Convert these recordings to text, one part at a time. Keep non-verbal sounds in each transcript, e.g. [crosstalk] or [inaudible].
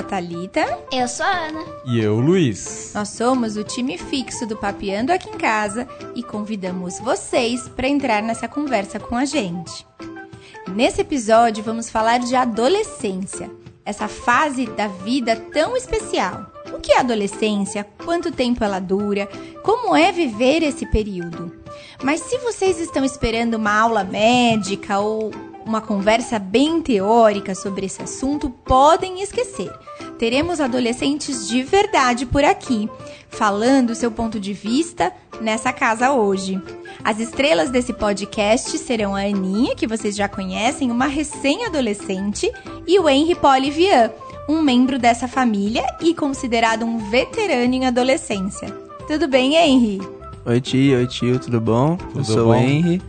a Talita. Eu sou a Ana. E eu, Luiz. Nós somos o time fixo do Papiando aqui em casa e convidamos vocês para entrar nessa conversa com a gente. Nesse episódio vamos falar de adolescência, essa fase da vida tão especial. O que é adolescência? Quanto tempo ela dura? Como é viver esse período? Mas se vocês estão esperando uma aula médica ou uma conversa bem teórica sobre esse assunto, podem esquecer. Teremos adolescentes de verdade por aqui, falando seu ponto de vista nessa casa hoje. As estrelas desse podcast serão a Aninha, que vocês já conhecem, uma recém-adolescente, e o Henry Polivian, um membro dessa família e considerado um veterano em adolescência. Tudo bem, Henry? Oi, tio, oi, tio, tudo bom? Tudo eu sou bom? o Henry,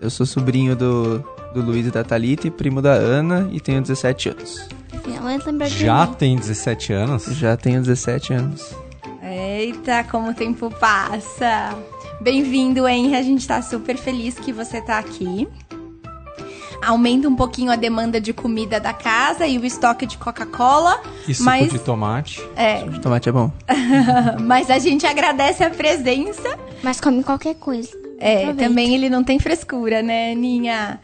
eu sou sobrinho do, do Luiz e da Thalita e primo da Ana e tenho 17 anos. Finalmente lembrou de Já mim. tem 17 anos? Já tenho 17 anos. Eita, como o tempo passa! Bem-vindo, Henry. A gente tá super feliz que você tá aqui. Aumenta um pouquinho a demanda de comida da casa e o estoque de Coca-Cola. E suco mas, de tomate? é, O tomate é bom. [laughs] mas a gente agradece a presença. Mas come qualquer coisa. É, Aproveita. também ele não tem frescura, né, Aninha?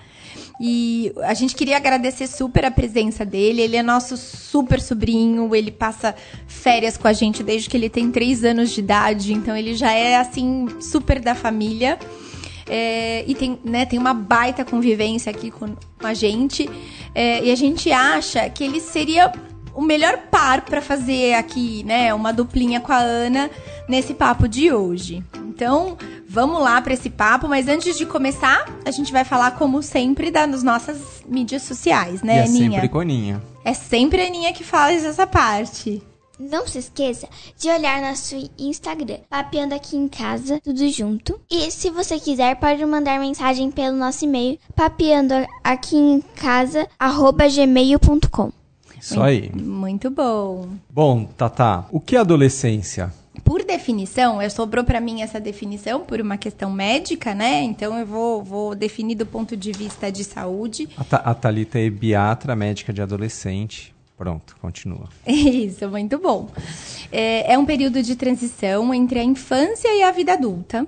E a gente queria agradecer super a presença dele. Ele é nosso super sobrinho. Ele passa férias com a gente desde que ele tem três anos de idade. Então ele já é, assim, super da família. É, e tem, né, tem uma baita convivência aqui com, a gente. É, e a gente acha que ele seria o melhor par para fazer aqui, né, uma duplinha com a Ana nesse papo de hoje. Então, vamos lá para esse papo, mas antes de começar, a gente vai falar como sempre das nossas mídias sociais, e né, é Aninha? sempre coninha. É sempre a Aninha que faz essa parte. Não se esqueça de olhar nosso Instagram, Papeando Aqui em Casa, tudo junto. E se você quiser, pode mandar mensagem pelo nosso e-mail, papeandoaquiemcasa.gmail.com Isso aí. Muito bom. Bom, Tata, o que é adolescência? Por definição, sobrou pra mim essa definição por uma questão médica, né? Então eu vou, vou definir do ponto de vista de saúde. A, a Thalita é biatra, médica de adolescente. Pronto, continua. [laughs] Isso, muito bom. É, é um período de transição entre a infância e a vida adulta.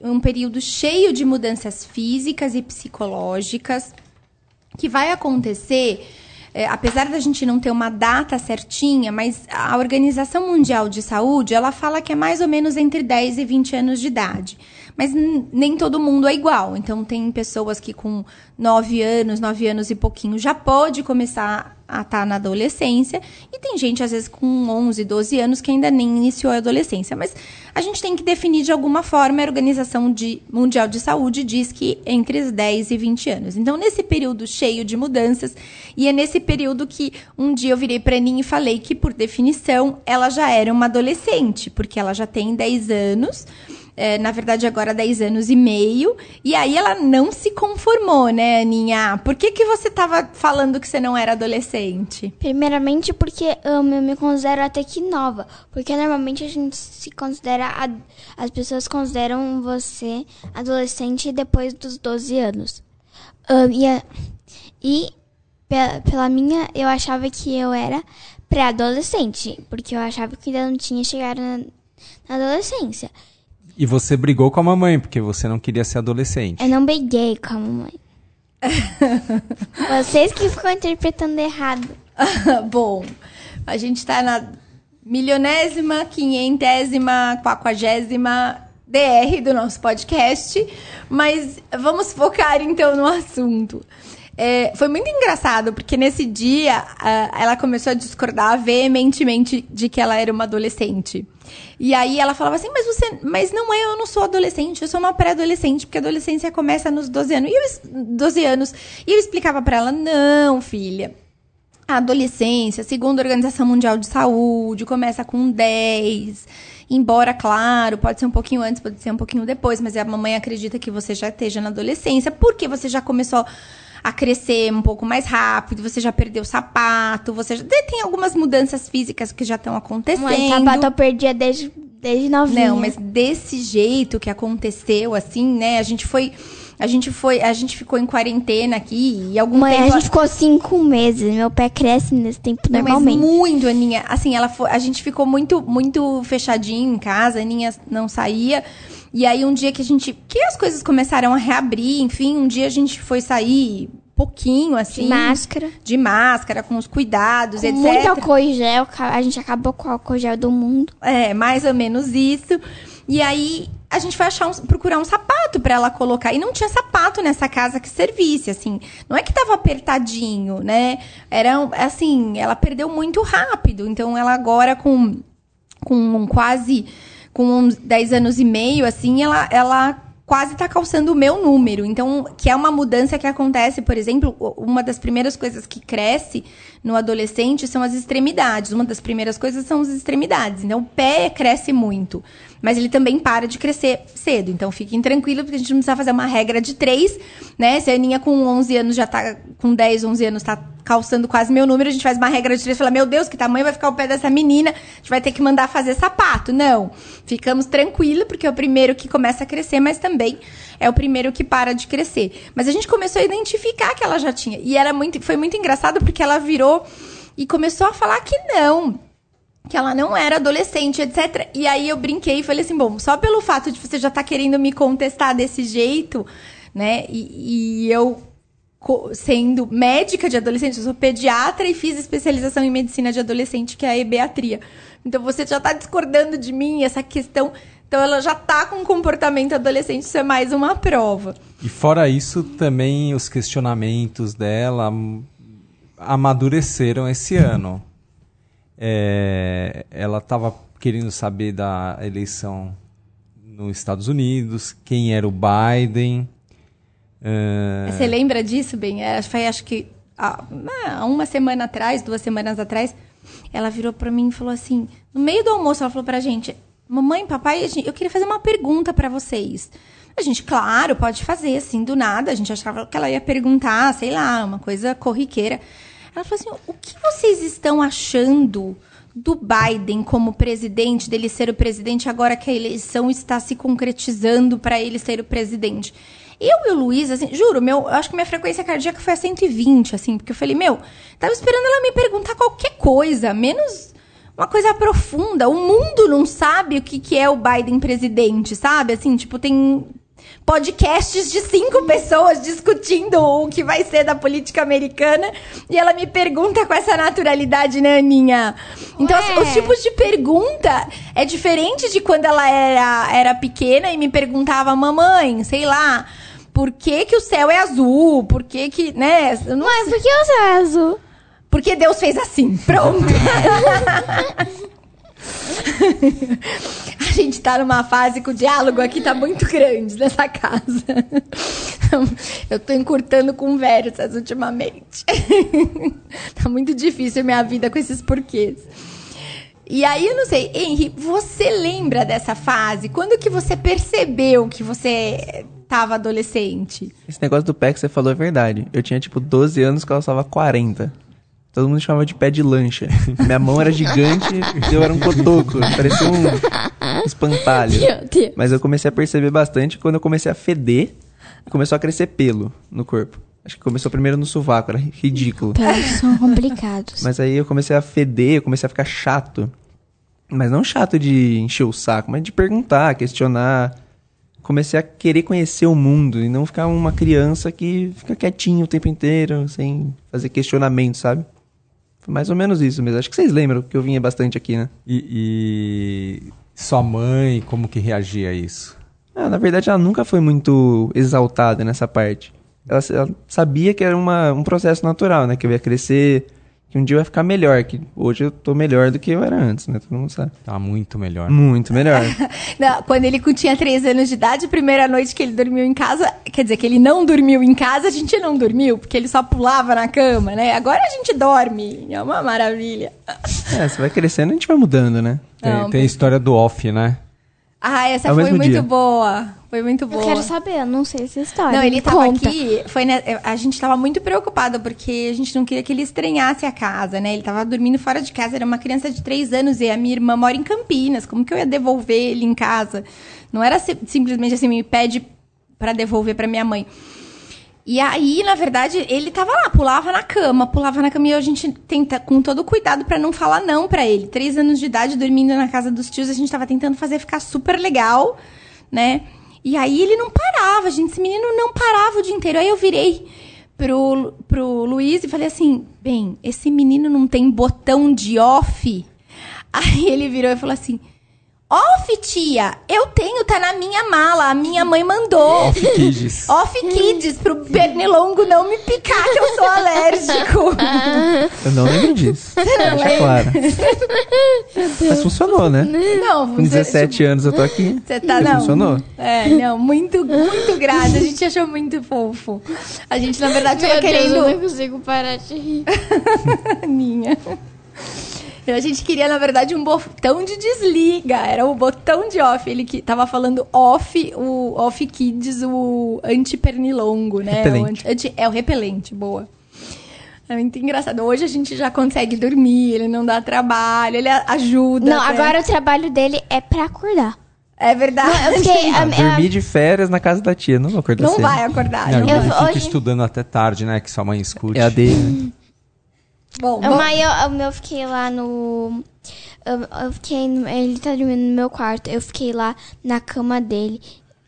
Um período cheio de mudanças físicas e psicológicas que vai acontecer, é, apesar da gente não ter uma data certinha, mas a Organização Mundial de Saúde, ela fala que é mais ou menos entre 10 e 20 anos de idade. Mas nem todo mundo é igual. Então, tem pessoas que com 9 anos, 9 anos e pouquinho já pode começar a estar na adolescência. E tem gente, às vezes, com 11, 12 anos que ainda nem iniciou a adolescência. Mas a gente tem que definir de alguma forma. A Organização de- Mundial de Saúde diz que entre os 10 e 20 anos. Então, nesse período cheio de mudanças, e é nesse período que um dia eu virei pra Aninha e falei que, por definição, ela já era uma adolescente, porque ela já tem 10 anos. É, na verdade, agora 10 anos e meio. E aí ela não se conformou, né, Aninha? Por que, que você tava falando que você não era adolescente? Primeiramente porque eu me considero até que nova. Porque normalmente a gente se considera. As pessoas consideram você adolescente depois dos 12 anos. Hum, e a- e pe- pela minha, eu achava que eu era pré-adolescente. Porque eu achava que ainda não tinha chegado na, na adolescência. E você brigou com a mamãe, porque você não queria ser adolescente. Eu não briguei com a mamãe. [laughs] Vocês que ficam interpretando errado. [laughs] Bom, a gente tá na milionésima, quinhentésima, quaquagésima DR do nosso podcast, mas vamos focar então no assunto. É, foi muito engraçado, porque nesse dia ah, ela começou a discordar veementemente de que ela era uma adolescente. E aí ela falava assim, mas você. Mas não é, eu não sou adolescente, eu sou uma pré-adolescente, porque a adolescência começa nos 12 anos. E eu, es- 12 anos. E eu explicava pra ela, não, filha. A adolescência, segundo a Organização Mundial de Saúde, começa com 10. Embora, claro, pode ser um pouquinho antes, pode ser um pouquinho depois, mas a mamãe acredita que você já esteja na adolescência, porque você já começou a crescer um pouco mais rápido, você já perdeu o sapato, você já tem algumas mudanças físicas que já estão acontecendo. Mãe, sapato eu perdia desde, desde novinha. Não, mas desse jeito que aconteceu, assim, né? A gente foi A gente foi, a gente ficou em quarentena aqui e algum Mãe, tempo a gente ficou cinco meses. Meu pé cresce nesse tempo Não, mas normalmente. muito, Aninha. Assim, ela foi, a gente ficou muito, muito fechadinho em casa, a Aninha não saía. E aí, um dia que a gente. Que as coisas começaram a reabrir, enfim, um dia a gente foi sair pouquinho, assim. De máscara. De máscara, com os cuidados, Com etc. muito álcool em gel. A gente acabou com o álcool em gel do mundo. É, mais ou menos isso. E aí a gente foi achar um, procurar um sapato pra ela colocar. E não tinha sapato nessa casa que servisse, assim. Não é que tava apertadinho, né? Era assim, ela perdeu muito rápido. Então ela agora com, com um quase com uns 10 anos e meio, assim, ela, ela quase tá calçando o meu número. Então, que é uma mudança que acontece, por exemplo, uma das primeiras coisas que cresce no adolescente são as extremidades. Uma das primeiras coisas são as extremidades. Então, o pé cresce muito. Mas ele também para de crescer cedo. Então, fiquem tranquilos, porque a gente não precisa fazer uma regra de três, né? Se a Aninha com 11 anos já tá, com 10, 11 anos, tá calçando quase meu número, a gente faz uma regra de três e fala, meu Deus, que tamanho vai ficar o pé dessa menina? A gente vai ter que mandar fazer sapato. Não. Ficamos tranquilos, porque é o primeiro que começa a crescer, mas também é o primeiro que para de crescer. Mas a gente começou a identificar que ela já tinha. E era muito, foi muito engraçado, porque ela virou e começou a falar que não que ela não era adolescente, etc. E aí eu brinquei e falei assim, bom, só pelo fato de você já estar querendo me contestar desse jeito, né? E, e eu sendo médica de adolescente, eu sou pediatra e fiz especialização em medicina de adolescente, que é a EBatria. Então você já está discordando de mim essa questão. Então ela já tá com comportamento adolescente, isso é mais uma prova. E fora isso, também os questionamentos dela hum, amadureceram esse ano. É, ela estava querendo saber da eleição nos Estados Unidos, quem era o Biden. é, Você lembra disso, bem? É, Foi acho que há há uma semana atrás, duas semanas atrás, ela virou pra mim e falou assim, no meio do almoço, ela falou pra gente, mamãe, papai, a eu queria fazer uma pergunta pra vocês. A gente, claro, pode fazer, assim, do nada. A gente achava que ela ia perguntar, sei lá, uma coisa corriqueira. Ela falou assim, o que vocês estão achando do Biden como presidente, dele ser o presidente agora que a eleição está se concretizando para ele ser o presidente? Eu e o Luiz, assim, juro, meu, eu acho que minha frequência cardíaca foi a 120, assim, porque eu falei, meu, tava esperando ela me perguntar qualquer coisa, menos uma coisa profunda. O mundo não sabe o que, que é o Biden presidente, sabe? Assim, tipo, tem podcasts de cinco pessoas discutindo o que vai ser da política americana e ela me pergunta com essa naturalidade, né, Aninha? Então, os, os tipos de pergunta é diferente de quando ela era, era pequena e me perguntava, mamãe, sei lá, por que, que o céu é azul? Por que que, né? não Mãe, por que o céu é azul? porque Deus fez assim. Pronto. [laughs] [laughs] A gente tá numa fase que o diálogo aqui tá muito grande nessa casa. [laughs] Eu tô encurtando conversas ultimamente. [laughs] Tá muito difícil a minha vida com esses porquês. E aí, eu não sei, Henri, você lembra dessa fase? Quando que você percebeu que você tava adolescente? Esse negócio do pé que você falou é verdade. Eu tinha, tipo, 12 anos que ela usava 40. Todo mundo chamava de pé de lancha. [laughs] Minha mão era gigante e eu era um cotoco. Parecia um espantalho. Mas eu comecei a perceber bastante quando eu comecei a feder e começou a crescer pelo no corpo. Acho que começou primeiro no sovaco, era ridículo. Pelos são complicados. Mas aí eu comecei a feder, eu comecei a ficar chato. Mas não chato de encher o saco, mas de perguntar, questionar. Comecei a querer conhecer o mundo e não ficar uma criança que fica quietinho o tempo inteiro, sem fazer questionamento, sabe? Foi mais ou menos isso mesmo. Acho que vocês lembram que eu vinha bastante aqui, né? E, e sua mãe, como que reagia a isso? Ah, na verdade, ela nunca foi muito exaltada nessa parte. Ela, ela sabia que era uma, um processo natural, né? Que eu ia crescer, que um dia ia ficar melhor. Que hoje eu tô melhor do que eu era antes, né? Todo mundo sabe. Tá muito melhor. Muito melhor. [laughs] Não, quando ele tinha três anos de idade, a primeira noite que ele dormiu em casa, quer dizer, que ele não dormiu em casa, a gente não dormiu, porque ele só pulava na cama, né? Agora a gente dorme, é uma maravilha. É, você vai crescendo e a gente vai mudando, né? Tem, Não, tem a história do off, né? Ah, essa É foi muito dia. boa. Foi muito Eu boa. quero saber, eu não sei essa história. Não, ele Me tava conta. aqui, foi né, a gente tava muito preocupada, porque a gente não queria que ele estranhasse a casa, né? Ele tava dormindo fora de casa, era uma criança de três anos e a minha irmã mora em Campinas. Como que eu ia devolver ele em casa? Não era si- simplesmente assim, me pede pra devolver pra minha mãe. E aí, na verdade, ele tava lá, pulava na cama, pulava na cama e a gente tenta, com todo cuidado pra não falar não pra ele. Três anos de idade, dormindo na casa dos tios, a gente tava tentando fazer ficar super legal, né? E aí ele não parava, gente, esse menino não parava o dia inteiro. Aí eu virei pro, pro Luiz e falei assim: bem, esse menino não tem botão de off. Aí ele virou e falou assim: Off, tia, eu tenho, tá na minha mala, a minha mãe mandou. Off Kids. [laughs] Off Kids, pro pernilongo não me picar, que eu sou alérgico. [laughs] Eu não lembro disso. não Deixa lembra? claro. [laughs] Mas funcionou, né? Não, Com 17 anos eu tô aqui. Você tá, não. funcionou. É, não, muito, muito grata. A gente achou muito fofo. A gente, na verdade, tava Meu Deus, querendo. eu não consigo parar de rir. Aninha. A gente queria, na verdade, um botão de desliga. Era o botão de off. Ele que tava falando off, o off kids, o antipernilongo, né? Repelente. O anti- é o repelente, boa. É muito engraçado. Hoje a gente já consegue dormir, ele não dá trabalho, ele a- ajuda. Não, até. agora o trabalho dele é pra acordar. É verdade. Eu fiquei. [laughs] a- a- Dormir de férias na casa da tia. Não vou acordar Não cedo. vai acordar. Não, não Eu- vai. fica hoje- estudando até tarde, né? Que sua mãe escute. É a dele. [laughs] Bom, O meu, eu fiquei lá no. Eu, eu fiquei. Ele tá dormindo no meu quarto. Eu fiquei lá na cama dele,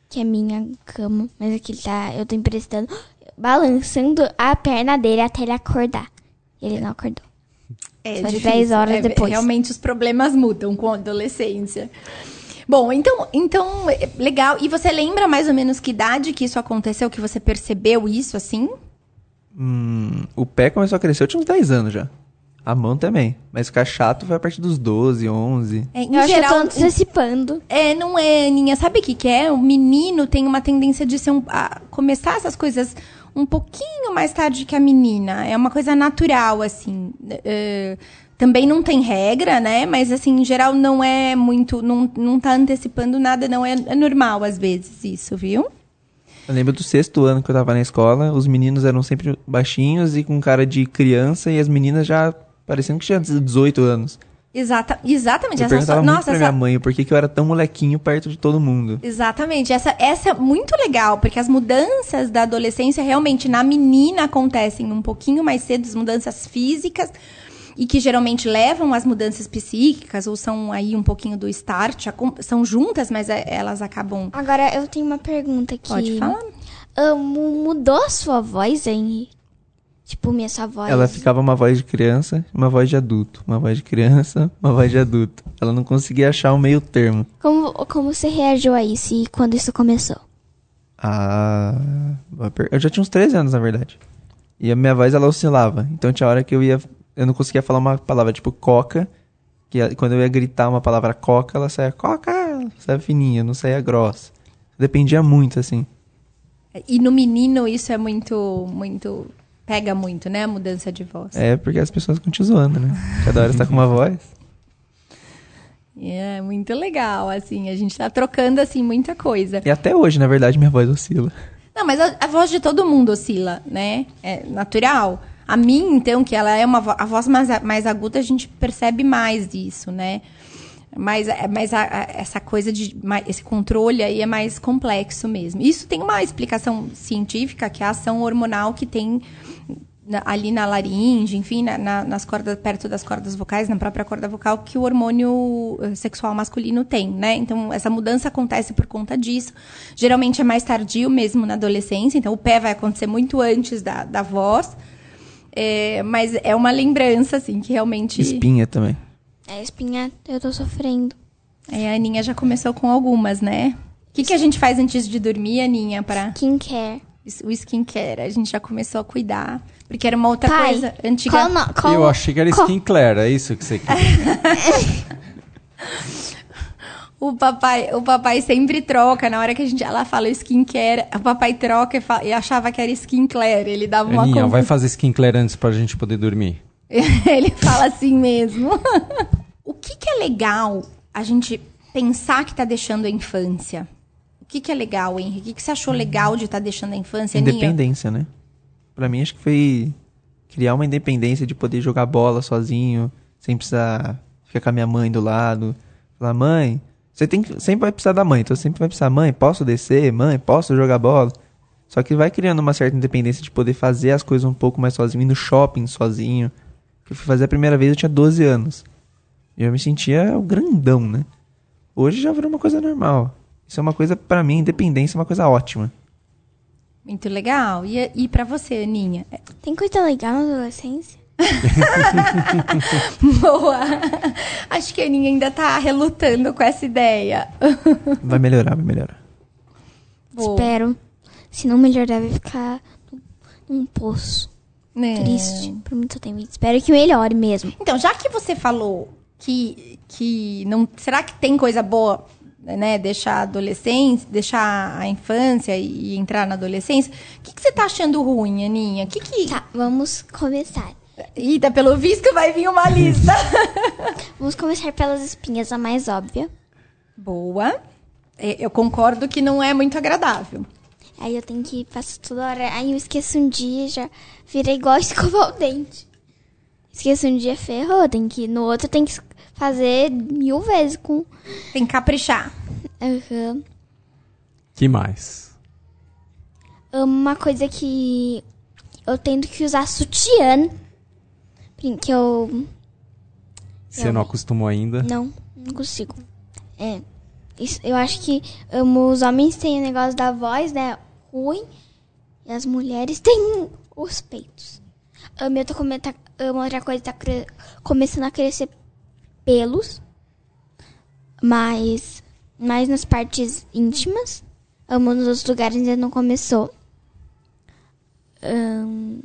que é minha cama, mas aqui ele tá. Eu tô emprestando, balançando a perna dele até ele acordar. Ele não acordou. É Só de difícil. 10 horas É, depois. Realmente os problemas mudam com a adolescência. Bom, então, então, é, legal. E você lembra mais ou menos que idade que isso aconteceu, que você percebeu isso assim? Hum, o pé começou a crescer, eu tinha uns 10 anos já. A mão também. Mas ficar chato foi a partir dos 12, 11. É, em Eu acho que eu geral, tô antecipando. é, não é, Aninha. Sabe o que, que é? O menino tem uma tendência de ser um, a começar essas coisas um pouquinho mais tarde que a menina. É uma coisa natural, assim. É, também não tem regra, né? Mas, assim, em geral, não é muito. Não, não tá antecipando nada, não. É, é normal, às vezes, isso, viu? Eu lembro do sexto ano que eu tava na escola, os meninos eram sempre baixinhos e com cara de criança, e as meninas já parecendo que tinham 18 anos. Exata, exatamente. Eu essa perguntava só- muito nossa, pra essa, minha mãe por que, que eu era tão molequinho perto de todo mundo. Exatamente. Essa, essa é muito legal, porque as mudanças da adolescência realmente na menina acontecem um pouquinho mais cedo, as mudanças físicas, e que geralmente levam às mudanças psíquicas, ou são aí um pouquinho do start, são juntas, mas é- elas acabam. Agora eu tenho uma pergunta aqui. Pode falar? Mu- mudou a sua voz, Henry? Tipo, minha sua voz. Ela ficava uma voz de criança uma voz de adulto. Uma voz de criança, [laughs] uma voz de adulto. Ela não conseguia achar um meio termo. Como, como você reagiu a isso e quando isso começou? Ah. Eu já tinha uns 13 anos, na verdade. E a minha voz, ela oscilava. Então tinha hora que eu ia. Eu não conseguia falar uma palavra tipo coca. Que a- quando eu ia gritar uma palavra coca, ela saía coca, saia fininha, não saía grossa. Dependia muito, assim. E no menino isso é muito, muito. Pega muito, né? A mudança de voz. É porque as pessoas te zoando, né? Cada hora você tá com uma voz. É muito legal, assim. A gente tá trocando, assim, muita coisa. E até hoje, na verdade, minha voz oscila. Não, mas a, a voz de todo mundo oscila, né? É natural. A minha, então, que ela é uma a voz mais, mais aguda, a gente percebe mais isso, né? Mas, é- mas a- a- essa coisa de. ma- Esse controle aí é mais complexo mesmo. Isso tem uma explicação científica, que é a ação hormonal que tem ali na laringe, enfim, na- na- nas cordas, perto das cordas vocais, na própria corda vocal, que o hormônio eh, sexual masculino tem, né? Então, essa mudança acontece por conta disso. Geralmente é mais tardio mesmo na adolescência, então o pé vai acontecer muito antes da, da voz. É, mas é uma lembrança, assim, que realmente. Espinha também. É, espinha, eu tô sofrendo. É, a Aninha já começou com algumas, né? O que, que a gente faz antes de dormir, Aninha, para Skincare. o skincare? A gente já começou a cuidar. Porque era uma outra Pai, coisa antiga. qual, no- qual, Eu achei que era qual- Skin Claire, é isso que você quer. [laughs] [laughs] O papai, o papai sempre troca. Na hora que a gente, ela fala skincare, o papai troca e, fa- e achava que era skincare. Ele dava uma Aninha, vai fazer Skin Claire antes pra gente poder dormir. [laughs] Ele fala assim mesmo. [laughs] o que, que é legal a gente pensar que tá deixando a infância? O que, que é legal, Henrique? O que, que você achou legal de estar deixando a infância, Aninha? Independência, né? Pra mim, acho que foi criar uma independência de poder jogar bola sozinho, sem precisar ficar com a minha mãe do lado. Falar, mãe, Você tem que, sempre vai precisar da mãe. Então, você sempre vai precisar, mãe, posso descer? Mãe, posso jogar bola? Só que vai criando uma certa independência de poder fazer as coisas um pouco mais sozinho, ir no shopping sozinho. Eu fui fazer a primeira vez, eu tinha 12 anos. E eu me sentia o grandão, né? Hoje já virou uma coisa normal. Isso é uma coisa, pra mim, independência é uma coisa ótima. Muito legal. E, e para você, Aninha? Tem coisa legal na adolescência? [laughs] Boa. Acho que a Aninha ainda tá relutando com essa ideia. [laughs] Vai melhorar, vai melhorar. Boa. Espero. Se não melhorar, vai ficar num- num poço. Né? Triste. Por muito tempo. Espero que melhore mesmo. Então, já que você falou que, que não. Será que tem coisa boa, né? Deixar a adolescência, deixar a infância e entrar na adolescência? O que, que você tá achando ruim, Aninha? Que que. Tá, vamos começar. Eita, pelo visto vai vir uma lista. [laughs] Vamos começar pelas espinhas, a mais óbvia. Boa. É, Eu concordo que não é muito agradável. Aí eu tenho que passar toda hora. Aí eu esqueço um dia já vira igual escovar o dente. Esqueço um dia, ferrou. Tem que, no outro tem que fazer mil vezes com. Tem que caprichar. Aham. Que mais? Uma coisa que eu tenho que usar sutiã. Que eu. Você não acostumou ainda? Não, não consigo. É. Isso, eu acho que um, os homens têm o negócio da voz, né? Ruim. E as mulheres [laughs] têm os peitos. Um, eu tô comendo. Tá, um, outra coisa tá cre- começando a crescer pelos. Mas. Mais nas partes íntimas. Um, nos outros lugares ainda não começou. Um,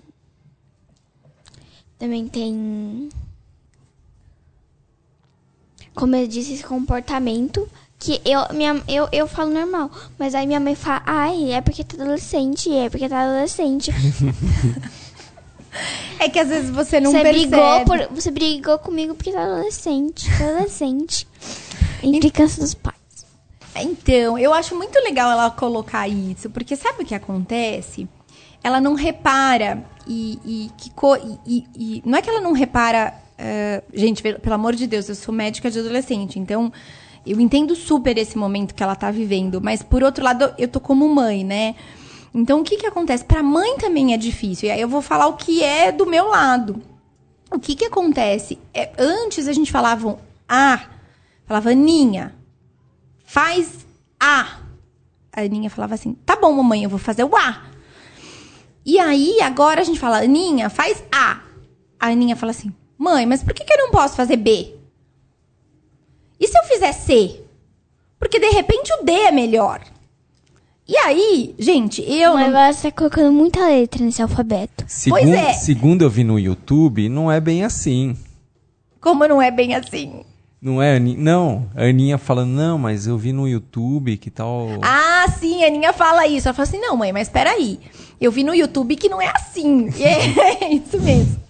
também tem como eu disse, esse comportamento que eu, minha, eu, eu falo normal. Mas aí minha mãe fala, ai, é porque tá adolescente, é porque tá adolescente. [laughs] É que às vezes você não você percebe. brigou por. Você brigou comigo porque tá adolescente. Tá adolescente. [laughs] Implicância dos pais. Então, eu acho muito legal ela colocar isso, porque sabe o que acontece? Ela não repara e, e que co- e- e- não é que ela não repara, eh, gente, pelo, pelo amor de Deus, eu sou médica de adolescente, então eu entendo super esse momento que ela tá vivendo, mas por outro lado, eu tô como mãe, né? Então, o que que acontece? Pra mãe também é difícil. E aí eu vou falar o que é do meu lado. O que que acontece? É, antes a gente falava ah, falava Aninha, faz A. A Aninha falava assim, tá bom, mamãe, eu vou fazer o A. E aí, agora a gente fala, Aninha, faz A. A Aninha fala assim, mãe, mas por que, que eu não posso fazer B? E se eu fizer C? Porque de repente o D é melhor. E aí, gente, eu Mas não... você tá colocando muita letra nesse alfabeto. Segundo, é. segundo eu vi no YouTube, não é bem assim. Como não é bem assim? Não é, Ani... Não, a Aninha falando, não, mas eu vi no YouTube que tal. Ah, sim, a Aninha fala isso. Ela fala assim, não, mãe, mas peraí. Eu vi no YouTube que não é assim. E é [laughs] isso mesmo.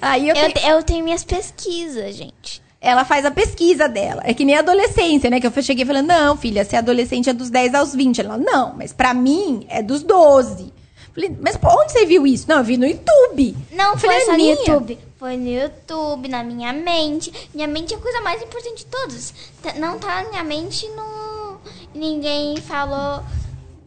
Aí eu Eu, eu tenho minhas pesquisas, gente. ela faz a pesquisa dela. É que nem a adolescência, né? Que eu cheguei falando, não, filha, se é adolescente é dos 10 aos 20. Ela, não, mas pra mim é dos 12. Falei, mas pô, onde você viu isso? Não, eu vi no YouTube. Não Eu foi falei, só no "Aninha, YouTube. Foi no YouTube, na minha mente. Minha mente é a coisa mais importante de todas. Não tá na minha mente no. Ninguém falou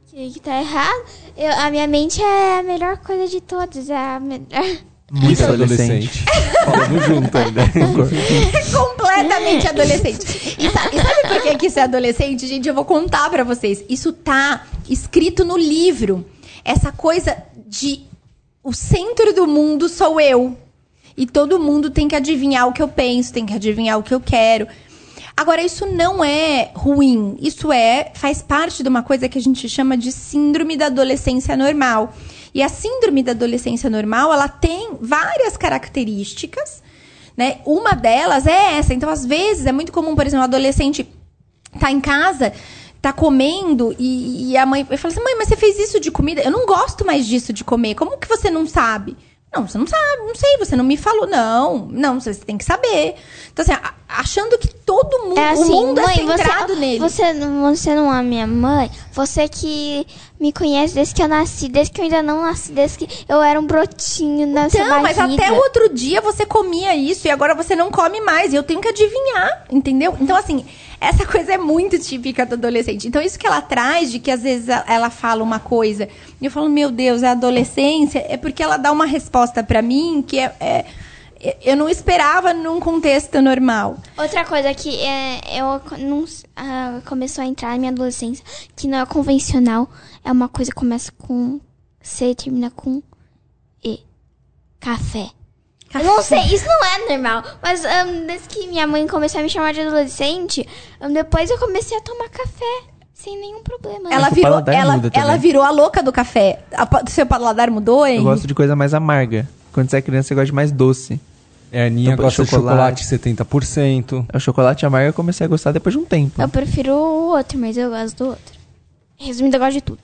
que, que tá errado. Eu- a minha mente é a melhor coisa de todas. É a melhor. [laughs] Muito adolescente. Tamo junto ainda. [laughs] completamente adolescente. E, sa- e sabe por que que isso é adolescente? Gente, eu vou contar pra vocês. Isso tá escrito no livro. Essa coisa de o centro do mundo sou eu. E todo mundo tem que adivinhar o que eu penso, tem que adivinhar o que eu quero. Agora, isso não é ruim. Isso é faz parte de uma coisa que a gente chama de síndrome da adolescência normal. E a síndrome da adolescência normal, ela tem várias características, né? Uma delas é essa. Então, às vezes, é muito comum, por exemplo, um adolescente tá em casa, tá comendo e, e a mãe fala assim: mãe, mas você fez isso de comida? Eu não gosto mais disso de comer. Como que você não sabe? Não, você não sabe, não sei, você não me falou. Não, não, você tem que saber. Então, assim, achando que todo mundo, É assim, o mundo mãe, é centrado você, nele. Você, não- você não é minha mãe. Você que me conhece desde que eu nasci, desde que eu ainda não nasci, desde que eu era um brotinho na sua Então, mas barriga. até o outro dia você comia isso e agora você não come mais. E eu tenho que adivinhar, entendeu? Então, assim, essa coisa é muito típica do adolescente. Então, isso que ela traz, de que às vezes ela fala uma coisa, e eu falo, meu Deus, é adolescência, é porque ela dá uma resposta pra mim que é, é- eu não esperava num contexto normal. Outra coisa que é, eu não, s- ah, começou a entrar na minha adolescência, que não é convencional, é uma coisa que começa com C e termina com E. Café. Eu não sei, isso não é normal. Mas ahn, desde que minha mãe começou a me chamar de adolescente, ahn, depois eu comecei a tomar café sem nenhum problema. Ela virou, ela, ela virou a louca do café. A seu paladar mudou, hein? Eu gosto de coisa mais amarga. Quando você é criança, você gosta de mais doce. É, a Aninha Então, gosta chocolate. de chocolate 70%. O chocolate amargo eu comecei a gostar depois de um tempo. Eu prefiro o outro, mas eu gosto do outro. Resumindo, eu gosto de tudo.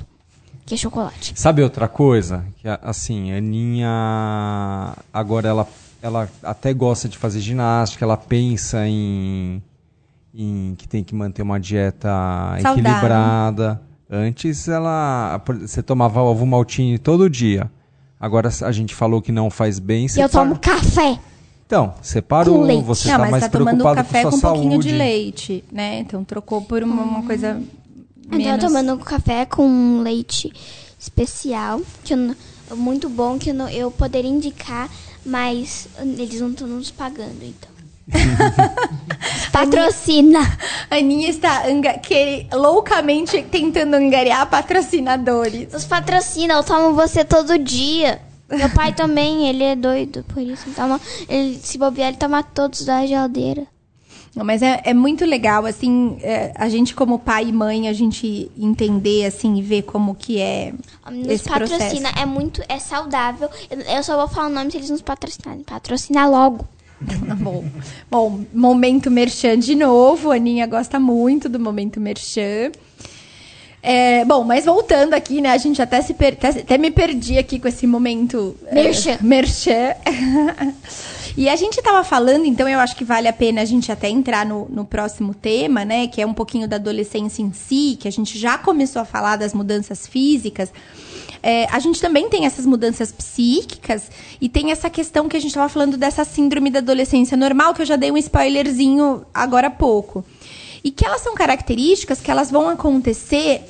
Que é chocolate. Sabe outra coisa? Que a- assim, a Aninha agora ela, ela até gosta de fazer ginástica, ela pensa em, em que tem que manter uma dieta Saudável. equilibrada. Antes ela você tomava ovo maltine todo dia. Agora a gente falou que não faz bem. E eu tomo par- café. Então, você parou, com leite. você tá mas mais tá tomando preocupado café com com sua um pouquinho saúde. de leite, né? Então trocou por uma, uma coisa menos... eu tomando café com leite especial, que eu muito bom, que eu, não- eu poderia indicar, mas eles não estão nos pagando, então. [laughs] Patrocina! A Aninha está que- loucamente tentando angariar patrocinadores. Nos patrocina, eu tomo você todo dia. Meu pai [laughs] também, ele é doido por isso. Toma, ele, se bobear, ele toma todos da geladeira. Mas é, é muito legal, assim, é, a gente como pai e mãe, a gente entender, assim, e ver como que é Nos esse patrocina, processo. é muito, é saudável. Eu, eu só vou falar o nome se eles nos patrocinarem. Patrocina logo. [laughs] Bom. Bom, momento merchan de novo. A Aninha gosta muito do momento merchan. É, bom, mas voltando aqui, né? A gente até se per- até, até me perdi aqui com esse momento é, Merchan. [laughs] e a gente tava falando, então eu acho que vale a pena a gente até entrar no, no próximo tema, né? Que é um pouquinho da adolescência em si, que a gente já começou a falar das mudanças físicas. É, a gente também tem essas mudanças psíquicas e tem essa questão que a gente estava falando dessa síndrome da adolescência normal, que eu já dei um spoilerzinho agora há pouco. E que elas são características que elas vão acontecer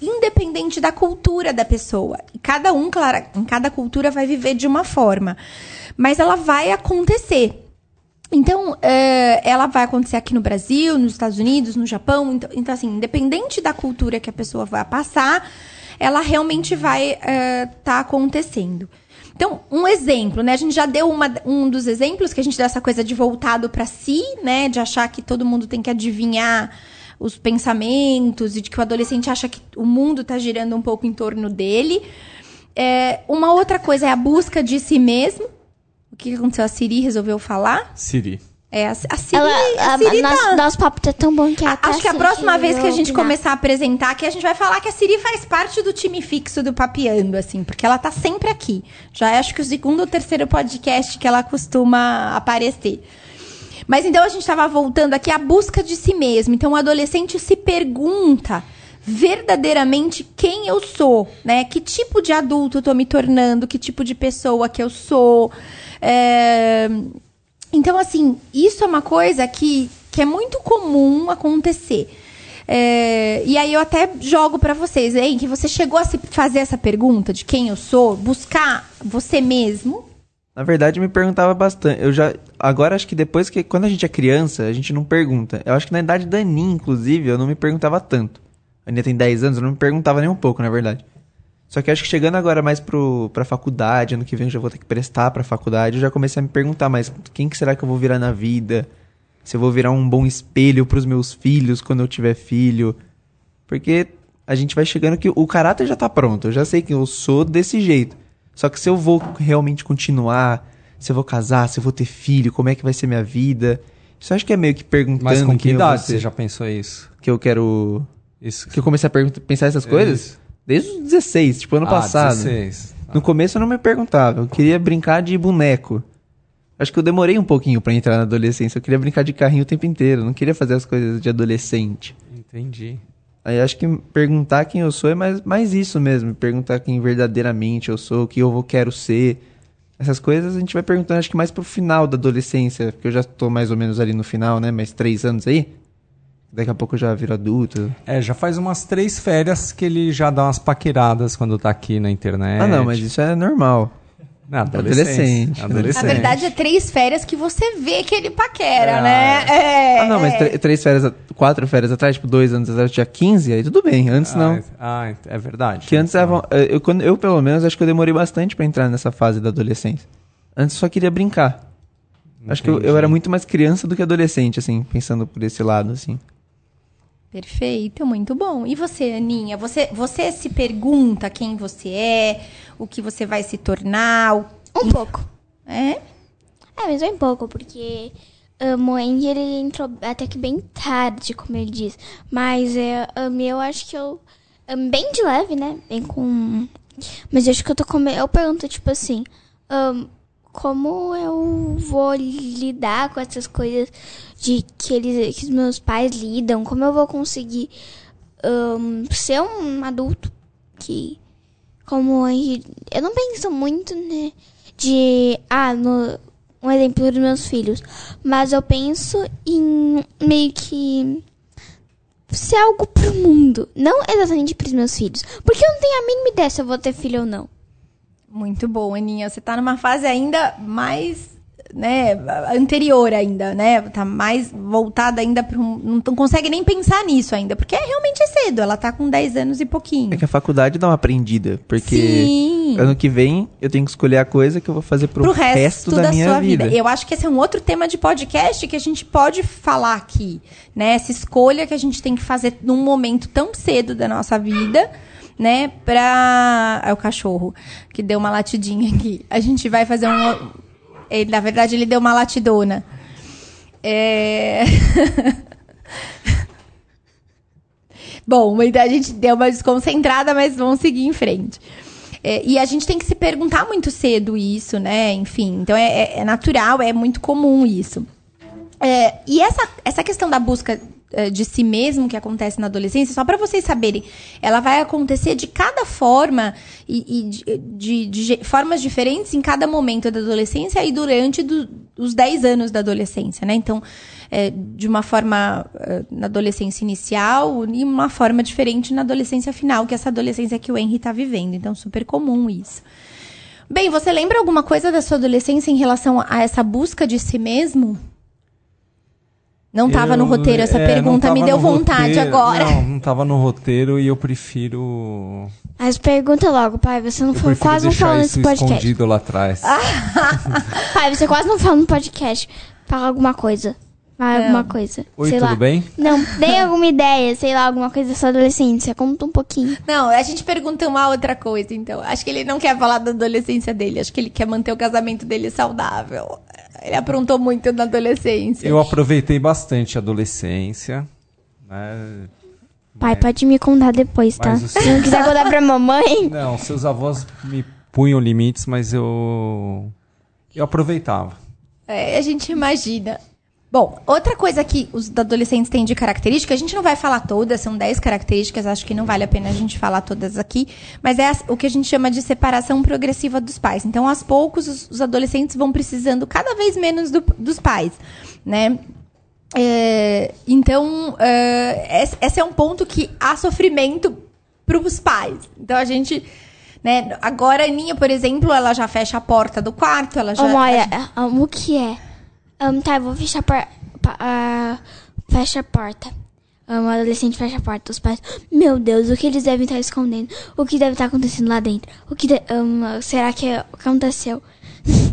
independente da cultura da pessoa. E cada um, claro, em cada cultura vai viver de uma forma. Mas ela vai acontecer. Então, é, ela vai acontecer aqui no Brasil, nos Estados Unidos, no Japão. Então, então, assim, independente da cultura que a pessoa vai passar, ela realmente vai estar acontecendo. Então, um exemplo, né? A gente já deu uma- um dos exemplos que a gente deu essa coisa de voltado para si, né? De achar que todo mundo tem que adivinhar os pensamentos e de que o adolescente acha que o mundo tá girando um pouco em torno dele. É, uma outra coisa é a busca de si mesmo. O que aconteceu? A Siri resolveu falar? Siri. É, a, a Siri, Ela, a a, Siri nosso, tá- nosso papo tá tão bom que a- até Acho que a Siri próxima vez que a gente opinar. começar a apresentar aqui, a gente vai falar que a Siri faz parte do time fixo do Papeando, assim, porque ela tá sempre aqui. Já acho que o segundo ou terceiro podcast que ela costuma aparecer. Mas então a gente estava voltando aqui à busca de si mesmo. Então o adolescente se pergunta verdadeiramente quem eu sou, né? Que tipo de adulto eu tô me tornando, que tipo de pessoa que eu sou. É... Então, assim, isso é uma coisa que, que é muito comum acontecer. É, e aí eu até jogo pra vocês, hein? Que você chegou a se fazer essa pergunta de quem eu sou, buscar você mesmo. Na verdade, eu me perguntava bastante. Eu já. Agora acho que depois que. Quando a gente é criança, a gente não pergunta. Eu acho que na idade da Aninha, inclusive, eu não me perguntava tanto. A Aninha tem 10 anos, eu não me perguntava nem um pouco, na verdade. Só que acho que chegando agora mais pro, pra faculdade, ano que vem eu já vou ter que prestar pra faculdade, eu já comecei a me perguntar mais quem que será que eu vou virar na vida? Se eu vou virar um bom espelho pros meus filhos quando eu tiver filho. Porque a gente vai chegando que o caráter já tá pronto. Eu já sei que eu sou desse jeito. Só que se eu vou realmente continuar, se eu vou casar, se eu vou ter filho, como é que vai ser minha vida? Isso acho que é meio que perguntando Mas com que idade você já pensou isso? Que eu quero. Isso. Que eu comecei a pensar essas coisas? Isso. Desde os 16, tipo ano Ah, passado. 16. No começo eu não me perguntava, eu queria brincar de boneco. Acho que eu demorei um pouquinho pra entrar na adolescência. Eu queria brincar de carrinho o tempo inteiro, não queria fazer as coisas de adolescente. Entendi. Aí acho que perguntar quem eu sou é mais, mais isso mesmo. Perguntar quem verdadeiramente eu sou, o que eu vou, quero ser. Essas coisas a gente vai perguntando, acho que mais pro final da adolescência, porque eu já tô mais ou menos ali no final, né? Mais três anos aí. Daqui a pouco eu já viro adulto. É, já faz umas três férias que ele já dá umas paqueradas quando tá aqui na internet. Ah, não, mas isso é normal. Na Adolescente. adolescente. Na verdade, é três férias que você vê que ele paquera, Ah. né? É, ah, não, mas é. três férias, quatro férias atrás, tipo, dois anos atrás, eu tinha 15, aí tudo bem. Antes não. Ah, é verdade. Que antes era, eu, quando, eu, pelo menos, acho que eu demorei bastante pra entrar nessa fase da adolescência. Antes eu só queria brincar. Acho que eu, eu Entendi. era muito mais criança do que adolescente, assim, pensando por esse lado, assim. Perfeito, muito bom. E você, Aninha? Você, você se pergunta quem você é, o que você vai se tornar? o- Um pouco. É? É, mas bem pouco, porque um, o Andy, ele entrou até que bem tarde, como ele diz. Mas é, um, eu acho que eu... um, bem de leve, né? Bem com... Mas eu acho que eu tô com... Eu pergunto, tipo assim... um, como eu vou lidar com essas coisas de que, eles, que os meus pais lidam? Como eu vou conseguir um, ser um adulto que... Como eu não penso muito, né? De. Ah, no, um exemplo dos meus filhos. Mas eu penso em meio que. Ser algo pro mundo. Não exatamente pros meus filhos. Porque eu não tenho a mínima ideia se eu vou ter filho ou não. Muito bom, Aninha. Você tá numa fase ainda mais, né, anterior ainda, né? Tá mais voltada ainda para um... Não consegue nem pensar nisso ainda, porque é realmente é cedo. Ela tá com 10 anos e pouquinho. É que a faculdade dá uma aprendida, porque Sim. ano que vem eu tenho que escolher a coisa que eu vou fazer pro, pro resto, da, da, minha sua vida. vida. Eu acho que esse é um outro tema de podcast que a gente pode falar aqui, né? Essa escolha que a gente tem que fazer num momento tão cedo da nossa vida, né? Pra. É o cachorro que deu uma latidinha aqui. A gente vai fazer um. Ele, na verdade, ele deu uma latidona. É. [laughs] Bom, a gente deu uma desconcentrada, mas vamos seguir em frente. É, e a gente tem que se perguntar muito cedo isso, né? Enfim, então é, é- é natural, é muito comum isso. É, e essa, essa questão da busca de si mesmo que acontece na adolescência, só para vocês saberem, ela vai acontecer de cada forma e, e de, de- de formas diferentes em cada momento da adolescência e durante do- os 10 anos da adolescência, né? Então, é, de uma forma é, na adolescência inicial e uma forma diferente na adolescência final, que é essa adolescência que o Henry está vivendo. Então, super comum isso. Bem, você lembra alguma coisa da sua adolescência em relação a essa busca de si mesmo? Não estava no roteiro essa é, pergunta, me deu vontade roteiro. agora. Não, não tava no roteiro e eu prefiro. Mas pergunta logo, pai. Você não foi, quase não falou isso nesse podcast. escondido lá atrás. [laughs] Pai, você quase não falou no podcast. Fala alguma coisa. Fala alguma coisa. Oi, sei tudo lá. bem? Não, dê [laughs] alguma ideia, sei lá, alguma coisa da sua adolescência. Conta um pouquinho. Não, a gente pergunta uma outra coisa, então. Acho que ele não quer falar da adolescência dele. Acho que ele quer manter o casamento dele saudável. Ele aprontou muito na adolescência. Eu aproveitei bastante a adolescência. Né? Pai, pode me contar depois, tá? Mas Se seu- não quiser contar pra mamãe. [laughs] Não, seus avós me punham limites, mas eu. Eu aproveitava. É, a gente imagina. Bom, outra coisa que os adolescentes têm de característica, a gente não vai falar todas, são 10 características, acho que não vale a pena a gente falar todas aqui, mas é o que a gente chama de separação progressiva dos pais. Então, aos poucos, os, os adolescentes vão precisando cada vez menos do- dos pais, né? É, então, é, esse, é um ponto que há sofrimento para os pais. Então, a gente... Né, agora, a Aninha, por exemplo, ela já fecha a porta do quarto, ela já... Maia, um, o que é? Um, tá, eu vou fechar a porta. fecha a porta. Um, o adolescente fecha a porta. Os pais, meu Deus, o que eles devem estar escondendo? O que deve estar acontecendo lá dentro? O que de- um, será que [laughs] é- aconteceu?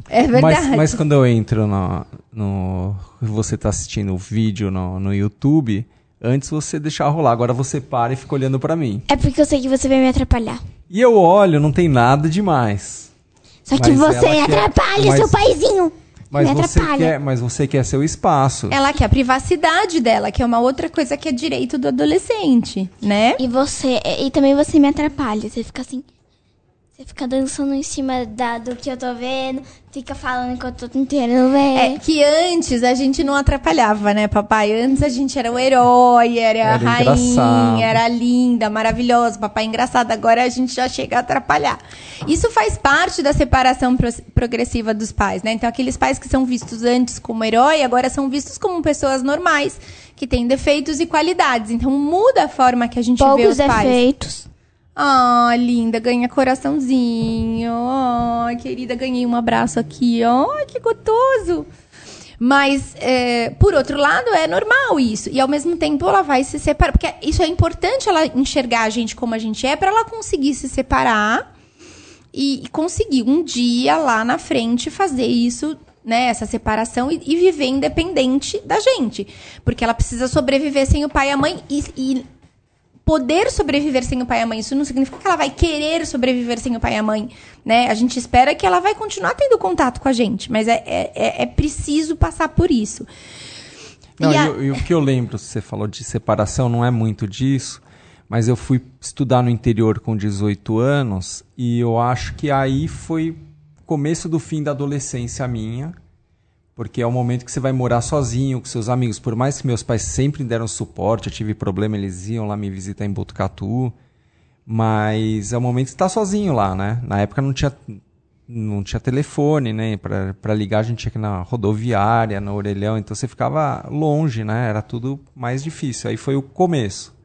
É verdade. Mas, mas quando eu entro no. no você tá assistindo o vídeo no, no YouTube, antes você deixar rolar. Agora você para e fica olhando pra mim. É porque eu sei que você vai me atrapalhar. E eu olho, não tem nada demais. Só que Mas você ela quer- atrapalha, mas- seu paizinho. Mas me você, atrapalha. quer, mas você quer seu espaço. Ela quer a privacidade dela, que é uma outra coisa que é direito do adolescente, né? E você, e também você me atrapalha. Você fica assim. Você fica dançando em cima da, do que eu tô vendo, fica falando que eu tô tentando ver. É que antes a gente não atrapalhava, né, papai? Antes a gente era o herói, era, a Era rainha, engraçado. era linda, maravilhosa, papai engraçado. Agora a gente já chega a atrapalhar. Isso faz parte da separação pro- progressiva dos pais, né? Então aqueles pais que são vistos antes como herói, agora são vistos como pessoas normais, que têm defeitos e qualidades. Então muda a forma que a gente vê Poucos os pais. defeitos. Ah, linda, ganha coraçãozinho. Ai, querida, ganhei um abraço aqui. Ai, que gostoso. Mas, é, por outro lado, é normal isso. E ao mesmo tempo ela vai se separar. Porque isso é importante ela enxergar a gente como a gente é, para ela conseguir se separar e, e conseguir um dia lá na frente fazer isso, né? Essa separação e, e viver independente da gente. Porque ela precisa sobreviver sem o pai e a mãe. E, e poder sobreviver sem o pai e a mãe. Isso não significa que ela vai querer sobreviver sem o pai e a mãe, né? A gente espera que ela vai continuar tendo contato com a gente, mas é, é, é- é preciso passar por isso. Não, E a- o- e o que eu lembro, você falou de separação, não é muito disso, mas eu fui estudar no interior com 18 anos e eu acho que aí foi começo do fim da adolescência minha, porque é o momento que você vai morar sozinho com seus amigos. Por mais que meus pais sempre deram suporte, eu tive problema, eles iam lá me visitar em Botucatu, mas é o momento que você sozinho lá, né? Na época não tinha não tinha telefone, né? Pra ligar a gente tinha que ir na rodoviária, no orelhão, então você ficava longe, né? Era tudo mais difícil. Aí foi o começo.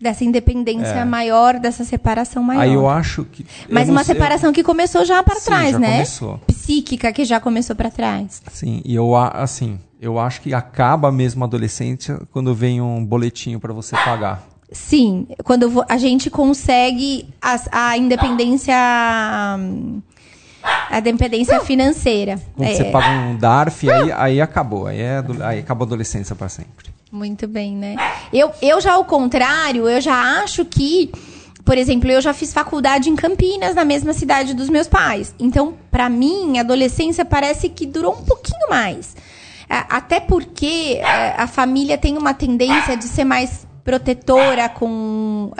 Dessa independência maior, dessa separação maior. É. Aí eu acho que. Mas eu uma sei- separação que começou já para Sim, trás, já né? começou. Psíquica que já começou para trás. Sim, e eu a- assim, eu acho que acaba mesmo a adolescência quando vem um boletinho pra você pagar. Sim, quando a gente consegue as- a, independência a independência financeira. Quando É, você paga um DARF, aí, aí acabou. Aí, é, aí acabou a adolescência pra sempre. Muito bem, né? Eu, eu já ao contrário, eu já acho que, por exemplo, eu já fiz faculdade em Campinas, na mesma cidade dos meus pais. Então, pra mim, a adolescência parece que durou um pouquinho mais. A- Até porque é, a família tem uma tendência de ser mais protetora com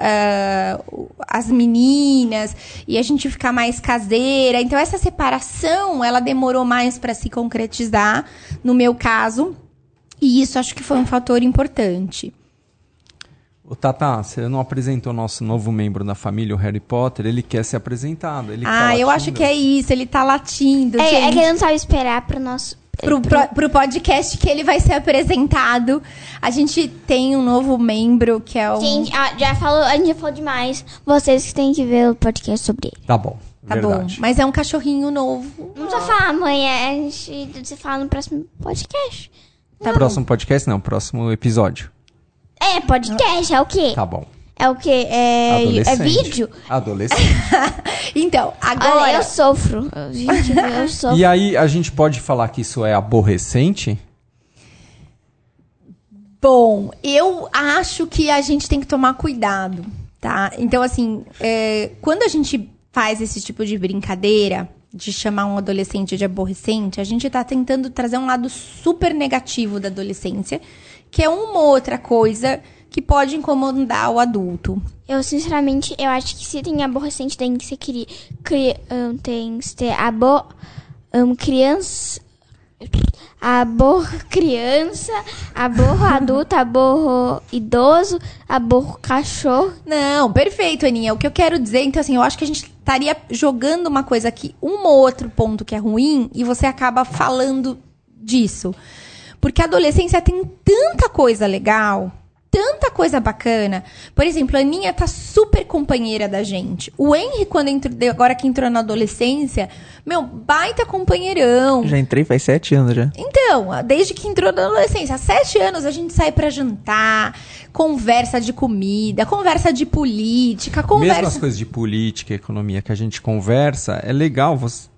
o- as meninas e a gente ficar mais caseira. Então essa separação, ela demorou mais para se concretizar, no meu caso. E isso acho que foi um fator importante. O Tata, você não apresentou nosso novo membro da família, o Harry Potter, ele quer ser apresentado. Ele tá ah, eu acho que é isso, ele tá latindo, É, é gente. que ele não sabe esperar pro nosso. Pro, pro, pro podcast que ele vai ser apresentado. A gente tem um novo membro que é o. Gente, ah, já falou, a gente já falou demais. Vocês que têm que ver o podcast sobre ele. Tá bom, Tá verdade. bom. Mas é um cachorrinho novo. Não precisa falar amanhã, a gente se fala no próximo podcast. Tá próximo podcast não, próximo episódio. É, podcast, é o quê? Tá bom. É o quê? É, é vídeo? Adolescente. [laughs] Então, Olha, agora. eu sofro. Gente, eu sofro. e aí, a gente pode falar que isso é aborrecente? Bom, eu acho que a gente tem que tomar cuidado, tá? Então, assim, é, quando a gente faz esse tipo de brincadeira, de chamar um adolescente de aborrecente, a gente tá tentando trazer um lado super negativo da adolescência, que é uma outra coisa que pode incomodar o adulto. Eu, sinceramente, eu acho que se tem aborrecente, tem que ser cri, cri, um, tem que ter abo, um, criança. Aborro criança, aborro [laughs] adulto, aborro idoso, aborro cachorro. Não, perfeito, Aninha. O que eu quero dizer, então, assim, eu acho que a gente estaria jogando uma coisa aqui, um ou outro ponto que é ruim, e você acaba falando disso. Porque a adolescência tem tanta coisa legal, tanta coisa bacana. Por exemplo, a Aninha tá super companheira da gente. O Henry, quando entrou, agora que entrou na adolescência, meu, baita companheirão. Já entrei faz sete anos já. Então, desde que entrou na adolescência, há sete anos a gente sai pra jantar, conversa de comida, conversa de política, Mesmo as conversa. coisas de política, economia que a gente conversa, é legal. Você,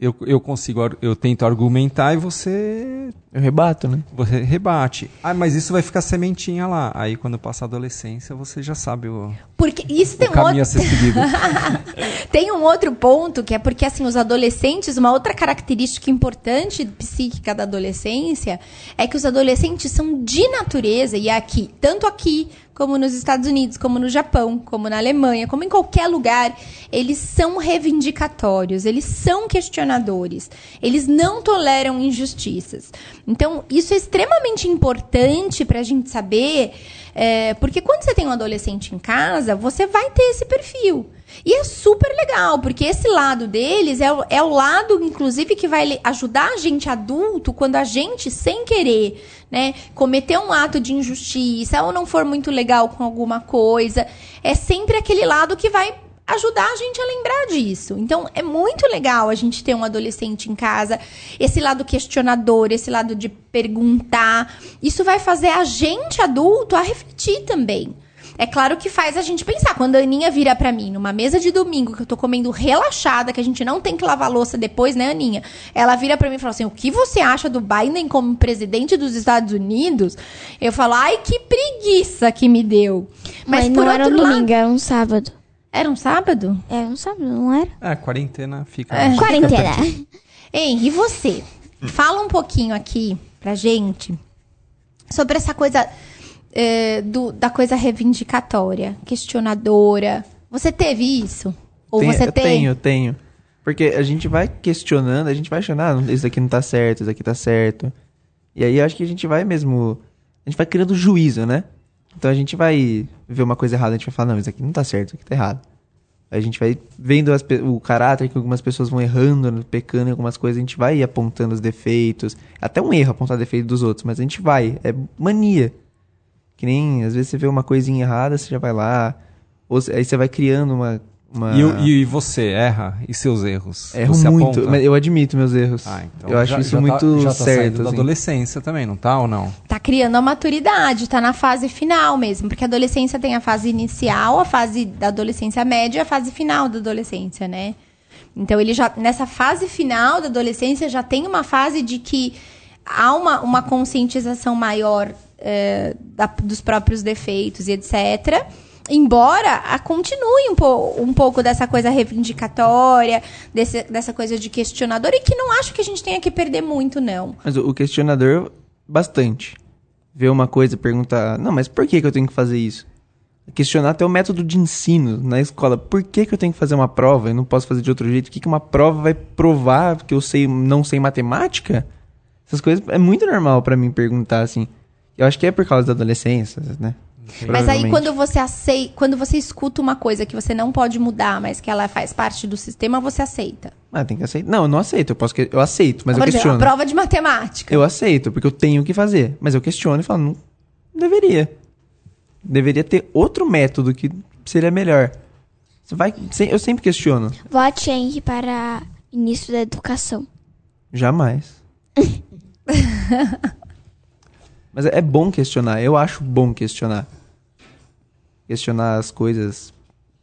eu, eu consigo, eu tento argumentar e você, Eu rebato, né? você rebate. Ah, mas isso vai ficar sementinha lá. Aí quando passar a adolescência, você já sabe o, Porque isso tem o um caminho outro. a ser seguido. [laughs] [laughs] Tem um outro ponto que é porque assim os adolescentes, uma outra característica importante psíquica da adolescência é que os adolescentes são de natureza e é aqui, tanto aqui como nos Estados Unidos, como no Japão, como na Alemanha, como em qualquer lugar, eles são reivindicatórios, eles são questionadores, eles não toleram injustiças. Então, isso é extremamente importante para a gente saber, é, porque quando você tem um adolescente em casa, você vai ter esse perfil. E é super legal, porque esse lado deles é o, é o lado, inclusive, que vai ajudar a gente adulto quando a gente, sem querer, né, cometer um ato de injustiça ou não for muito legal com alguma coisa. É sempre aquele lado que vai ajudar a gente a lembrar disso. Então, é muito legal a gente ter um adolescente em casa, esse lado questionador, esse lado de perguntar. Isso vai fazer a gente adulto a refletir também. É claro que faz a gente pensar. Quando a Aninha vira para mim numa mesa de domingo, que eu tô comendo relaxada, que a gente não tem que lavar louça depois, né, Aninha? Ela vira para mim e fala assim: o que você acha do Biden como presidente dos Estados Unidos? Eu falo, ai, que preguiça que me deu. Mas, Mas por não outro era um lado... domingo, era um sábado. Era um sábado? Era um sábado, não era? É, quarentena fica. É. Quarentena. Ei, e você? Fala um pouquinho aqui pra gente sobre essa coisa é, do, da coisa reivindicatória, questionadora. Você teve isso? Ou tem, você eu tem? Tenho, tenho. Porque a gente vai questionando, a gente vai achando, ah, isso aqui não tá certo, isso aqui tá certo. E aí acho que a gente vai mesmo. A gente vai criando juízo, né? Então a gente vai ver uma coisa errada, a gente vai falar, não, isso aqui não tá certo, isso aqui tá errado. A gente vai vendo as, o caráter que algumas pessoas vão errando, pecando em algumas coisas, a gente vai apontando os defeitos. Até um erro apontar defeito dos outros, mas a gente vai. É mania. Que nem, às vezes você vê uma coisinha errada, você já vai lá. Ou, aí você vai criando uma. uma... E, e, você erra e seus erros? Erro você muito, aponta? mas eu admito meus erros. Ah, então eu acho já, isso já muito tá, já tá certo. Assim. da adolescência também, não tá ou não? Tá criando a maturidade, tá na fase final mesmo. Porque a adolescência tem a fase inicial, a fase da adolescência média e a fase final da adolescência, né? Então ele já, nessa fase final da adolescência, já tem uma fase de que há uma, uma conscientização maior é, da, dos próprios defeitos e etc. Embora a, continue um, po, um pouco dessa coisa reivindicatória, desse, dessa coisa de questionador, e que não acho que a gente tenha que perder muito, não. Mas o questionador, bastante. Ver uma coisa e perguntar, não, mas por que, que eu tenho que fazer isso? Questionar até o método de ensino na escola. Por que, que eu tenho que fazer uma prova e não posso fazer de outro jeito? O que, que uma prova vai provar que eu sei não sei matemática? Essas coisas é muito normal para mim perguntar assim. Eu acho que é por causa da adolescência, né? Mas aí quando você aceita, quando você escuta uma coisa que você não pode mudar, mas que ela faz parte do sistema, você aceita. Ah, tem que aceitar. Não, eu não aceito. Eu posso que... eu aceito, mas Por eu questiono. a prova de matemática. Eu aceito, porque eu tenho que fazer, mas eu questiono e falo, não deveria. Deveria ter outro método que seria melhor. Você vai, eu sempre questiono. Vote Henry para ministro da educação. Jamais. [laughs] Mas é bom questionar, eu acho bom questionar. Questionar as coisas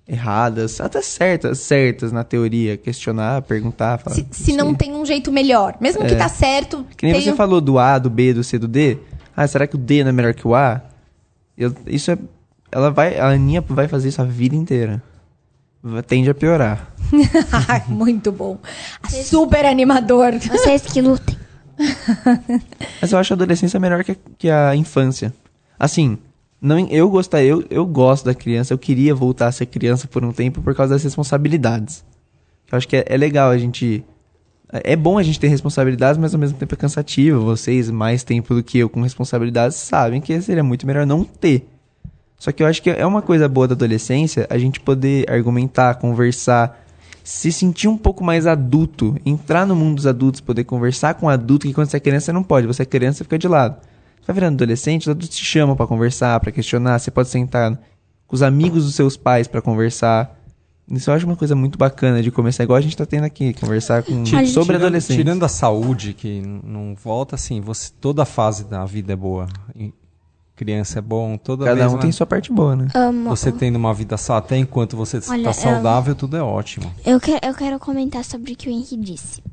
erradas, até certas, certas na teoria, questionar, perguntar, falar. Se, se não tem um jeito melhor, mesmo é. que tá certo. Que nem você um... falou do A, do B, do C, do D. Ah, será que o D não é melhor que o A? Eu, isso é, ela vai, a Aninha vai fazer isso a vida inteira. Tende a piorar. [laughs] Muito bom. Super animador. Vocês que lutem. [laughs] Mas eu acho a adolescência melhor que a, que a infância. Assim, não, eu gostaria, eu, eu gosto da criança, eu queria voltar a ser criança por um tempo por causa das responsabilidades. Eu acho que é, é legal a gente. É bom a gente ter responsabilidades, mas ao mesmo tempo é cansativo. Vocês, mais tempo do que eu com responsabilidades, sabem que seria muito melhor não ter. Só que eu acho que é uma coisa boa da adolescência a gente poder argumentar, conversar, se sentir um pouco mais adulto, entrar no mundo dos adultos, poder conversar com um adulto, que quando você é criança você não pode, você é criança você fica de lado. Você vai virando adolescente, os adultos te chamam para conversar, para questionar, você pode sentar com os amigos dos seus pais para conversar. Isso eu acho uma coisa muito bacana de começar, igual a gente está tendo aqui, conversar com, sobre tirando, adolescentes. Tirando a saúde, que não volta, assim, você, toda a fase da vida é boa criança é bom, toda Cada vez, um né? tem sua parte boa, né? Amo. Você tendo uma vida só, até enquanto você está saudável, tudo é ótimo. Eu, que, eu quero comentar sobre o que o Henrique disse.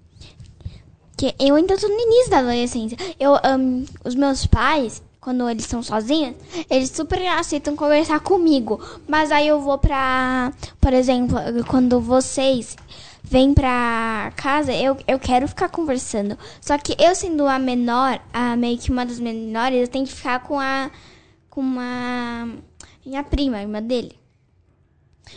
Que eu ainda tô no início da adolescência. Eu, um, os meus pais, quando eles estão sozinhos, eles super aceitam conversar comigo. Mas aí eu vou pra. Por exemplo, quando vocês vem pra casa, eu, eu quero ficar conversando. Só que eu sendo a menor, a meio que uma das menores, eu tenho que ficar com a. com uma. minha prima, a irmã dele.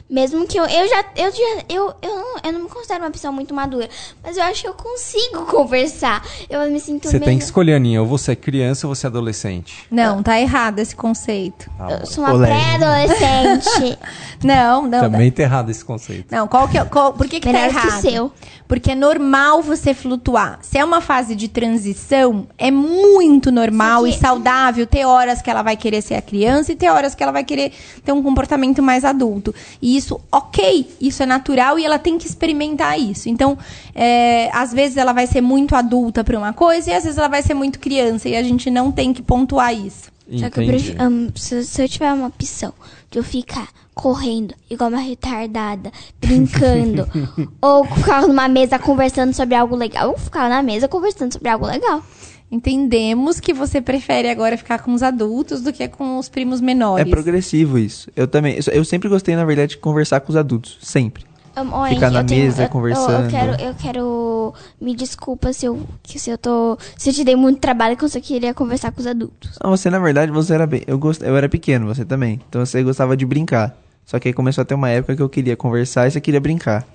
Mesmo que eu, eu já, eu já, eu, eu, não, eu não me considero uma pessoa muito madura, mas eu acho que eu consigo [laughs] conversar. Eu me sinto Você meio... tem que escolher, Aninha, ou você é criança ou você é adolescente. Não, tá errado esse conceito. Tá Eu sou uma pré-adolescente. [laughs] Não, não. Também tá errado esse conceito. Não, qual que é, qual, por que, que tá Melhor que errado? seu. Porque é normal você flutuar. Se é uma fase de transição, é muito normal que- e saudável ter horas que ela vai querer ser a criança e ter horas que ela vai querer ter um comportamento mais adulto. E isso, ok, isso é natural e ela tem que experimentar isso. Então, é, às vezes ela vai ser muito adulta pra uma coisa e às vezes ela vai ser muito criança e a gente não tem que pontuar isso. Só que eu prefiro, hum, se, se eu tiver uma opção de eu ficar correndo igual uma retardada, brincando, [laughs] ou ficar numa mesa conversando sobre algo legal, eu ficar na mesa conversando sobre algo legal. Entendemos que você prefere agora ficar com os adultos do que com os primos É menores. progressivo isso. Eu também. Eu sempre gostei, na verdade, de conversar com os adultos. Sempre. Um, Ficar na eu tenho- mesa, eu- eu- conversando. Eu, quero, eu quero. Me desculpa se eu, que se eu tô. Se eu te dei muito trabalho que eu só queria conversar com os adultos. Não, você, na verdade, você era bem. Eu, gost... eu era pequeno, você também. Então você gostava de brincar. Só que aí começou a ter uma época que eu queria conversar e você queria brincar.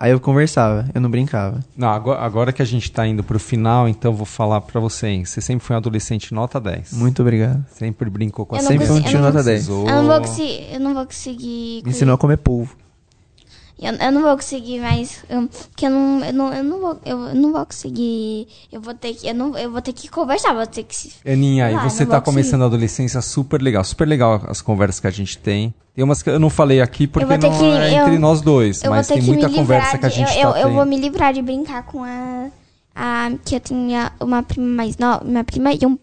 Aí eu conversava, eu não brincava. Não, agora, agora que a gente tá indo pro final, então eu vou falar pra você, hein? Você sempre foi um adolescente nota 10. Muito obrigado. Sempre brincou com a Sempre foi um tio nota 10. precisou. Eu não vou conseguir. Eu não vou conseguir. Me ensinou a comer polvo. Eu, eu não vou conseguir mais. Porque eu não, eu não, eu não vou. Eu não vou conseguir. Eu vou ter que. Eu, não, eu vou ter que conversar, vou ter que. Aninha, e você tá começando a adolescência super legal. Super legal as conversas que a gente tem. Tem umas que eu não falei aqui porque não que- é eu- entre nós dois. Eu mas tem muita conversa livrar que a de, gente eu, eu, tá eu tendo. vou me livrar de brincar com a. a que eu tenho uma prima mais nova. Minha prima e um,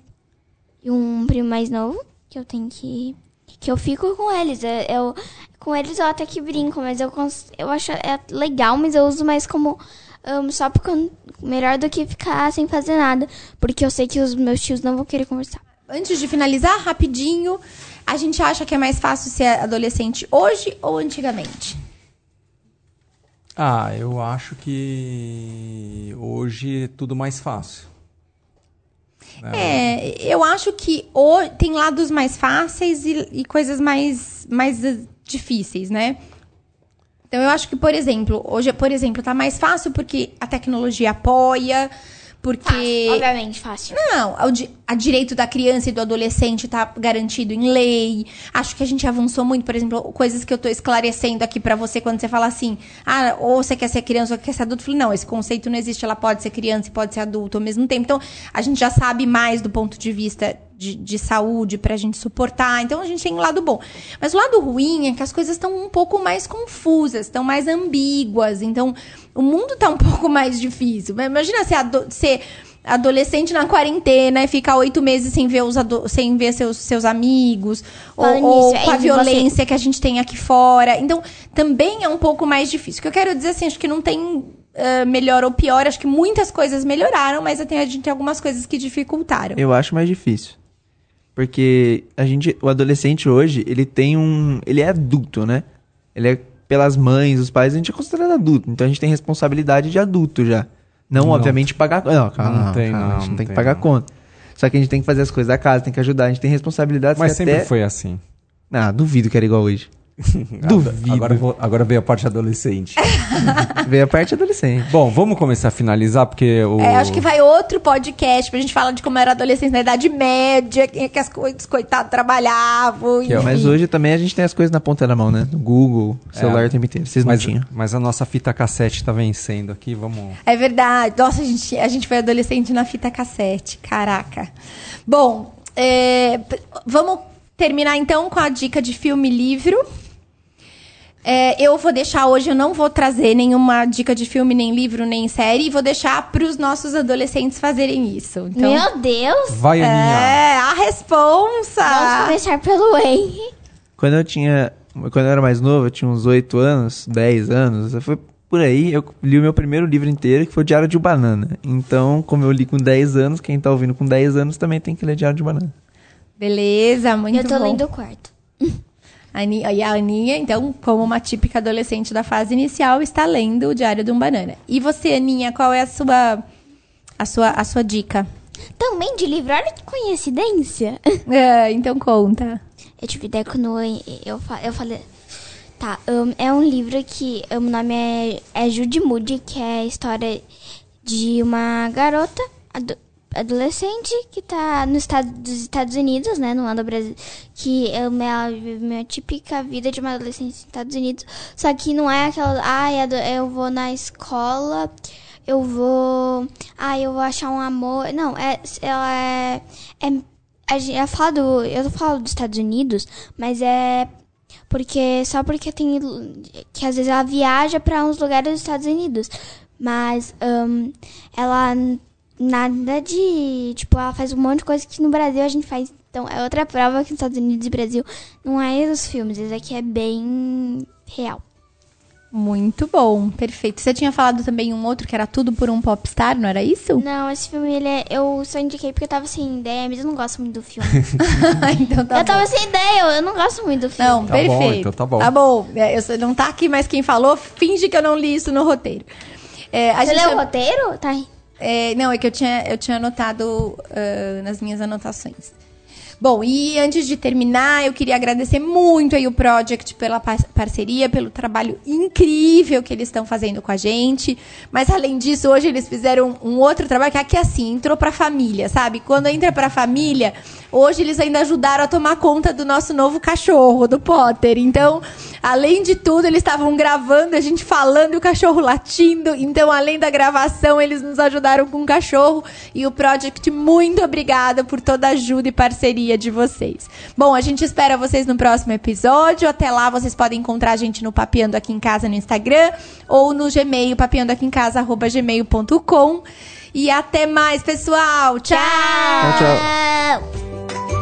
e um primo mais novo. Que eu tenho que. Que eu fico com eles. Eu, eu- com eles eu até que brinco, mas eu, eu acho é legal, mas eu uso mais como. hum, só porque melhor do que ficar sem fazer nada. Porque eu sei que os meus tios não vão querer conversar. Antes de finalizar, rapidinho, a gente acha que é mais fácil ser adolescente hoje ou antigamente? Ah, eu acho que hoje é tudo mais fácil. É, eu acho que o, tem lados mais fáceis e, e coisas mais, mais difíceis, né? Então eu acho que, por exemplo, hoje, por exemplo, tá mais fácil porque a tecnologia apoia, porque. Obviamente, fácil. Não, a direito da criança e do adolescente está garantido em lei. Acho que a gente avançou muito, por exemplo, coisas que eu tô esclarecendo aqui pra você quando você fala assim: "Ah, ou você quer ser criança ou quer ser adulto". Eu falei: "Não, esse conceito não existe, ela pode ser criança e pode ser adulto ao mesmo tempo". Então, a gente já sabe mais do ponto de vista de, de saúde pra gente suportar. Então, a gente tem um lado bom. Mas o lado ruim é que as coisas estão um pouco mais confusas, estão mais ambíguas. Então, o mundo tá um [laughs] pouco mais difícil. Imagina ser, ser adolescente na quarentena e ficar oito meses sem ver, os sem ver seus, seus amigos, ou, Falando ou nisso, com a você- violência que a gente tem aqui fora. Então, também é um pouco mais difícil. O que eu quero dizer assim, acho que não tem ah, melhor ou pior, acho que muitas coisas melhoraram, mas tem, a gente tem algumas coisas que dificultaram. Eu acho mais difícil. Porque a gente, o adolescente hoje, ele tem um, ele é adulto, né? Ele é pelas mães, os pais, a gente é considerado adulto. Então a gente tem responsabilidade de adulto já. Não, Não. obviamente pagar, não, calma, Não tem, calma, não, a gente não tem que tem, pagar não. conta. Só que a gente tem que fazer as coisas da casa, tem que ajudar, a gente tem responsabilidades Mas que sempre até... foi assim. Ah, duvido que era igual hoje. [laughs] Duvido. Agora, vou- agora veio a parte adolescente. [laughs] Veio a parte adolescente. Bom, vamos começar a finalizar, porque o. É, acho que vai outro podcast pra gente falar de como era adolescente na Idade Média, que, as coisas, coitados, trabalhavam. Que é. Mas hoje também a gente tem as coisas na ponta da mão, né? No Google, celular É. o tempo inteiro. Vocês não Mas, tinham. mas a nossa fita cassete tá vencendo aqui, vamos. É verdade. Nossa, a gente, a gente foi adolescente na fita cassete. Caraca. Bom, é, vamos terminar então com a dica de filme e livro. É, eu vou deixar hoje, eu não vou trazer nenhuma dica de filme, nem livro, nem série, e vou deixar para os nossos adolescentes fazerem isso. Então, Meu Deus! Vai, Aninha. é, a responsa! Vamos começar pelo Henry. Quando eu tinha. Quando eu era mais novo, eu tinha uns 8 anos, 10 anos. Foi por aí, eu li o meu primeiro livro inteiro, que foi o Diário de Banana. Então, como eu li com 10 anos, quem tá ouvindo com 10 anos também tem que ler Diário de Banana. Beleza, muito eu tô bom. lendo o quarto. [laughs] Aninha, e a Aninha, então, como uma típica adolescente da fase inicial, está lendo o Diário de um Banana. E você, Aninha, qual é a sua, a sua, a sua dica? Também de livro, olha que coincidência. [laughs] É, então conta. eu tive ideia quando eu, eu, fa- eu falei. Tá, um, é um livro que um, o nome é, é Judy Moody, que é a história de uma garota adolescente que tá no estado dos Estados Unidos, né? Não é do Brasil. Que um, ela vive uma típica vida de uma adolescente nos Estados Unidos. Só que não é aquela. Ado- eu vou na escola, eu vou. Ai, eu vou achar um amor. Não, é. Ela é. é a gente, eu falo do, eu falo dos Estados Unidos, mas é porque só porque tem que às vezes ela viaja para uns lugares dos Estados Unidos, mas ahn, ela nada de tipo ela faz um monte de coisa que no Brasil a gente faz. Então é outra prova que nos Estados Unidos e Brasil não é os filmes, esse aqui é bem real. Muito bom, perfeito. Você tinha falado também um outro que era tudo por um popstar, não era isso? [laughs] Não, esse filme ele é, eu só indiquei porque eu tava sem ideia, mas eu não gosto muito do filme. [laughs] então tá eu bom. tava sem ideia, eu não gosto muito do filme. Não, Tá bom, perfeito. então tá bom. Tá bom. É, eu só- não tá aqui, mas quem falou, finge que eu não li isso no roteiro. É, a Você gente leu o roteiro? Tá. É, não, é que eu tinha, eu tinha anotado ah, nas minhas anotações. Bom, e antes de terminar, eu queria agradecer muito aí o Project pela par- parceria, pelo trabalho incrível que eles estão fazendo com a gente. Mas além disso, hoje eles fizeram um outro trabalho que aqui assim, entrou pra família, sabe? Quando entra pra família, hoje eles ainda ajudaram a tomar conta do nosso novo cachorro, do Potter. Então, além de tudo, eles estavam gravando, a gente falando e o cachorro latindo. Então, além da gravação, eles nos ajudaram com o cachorro. E o Project, muito obrigada por toda a ajuda e parceria de vocês. Bom, a gente espera vocês no próximo episódio. Até lá, vocês podem encontrar a gente no Papeando Aqui em Casa no Instagram ou no Gmail, papeandoaquiemcasa.gmail.com. E até mais, pessoal. Tchau. Tchau, tchau.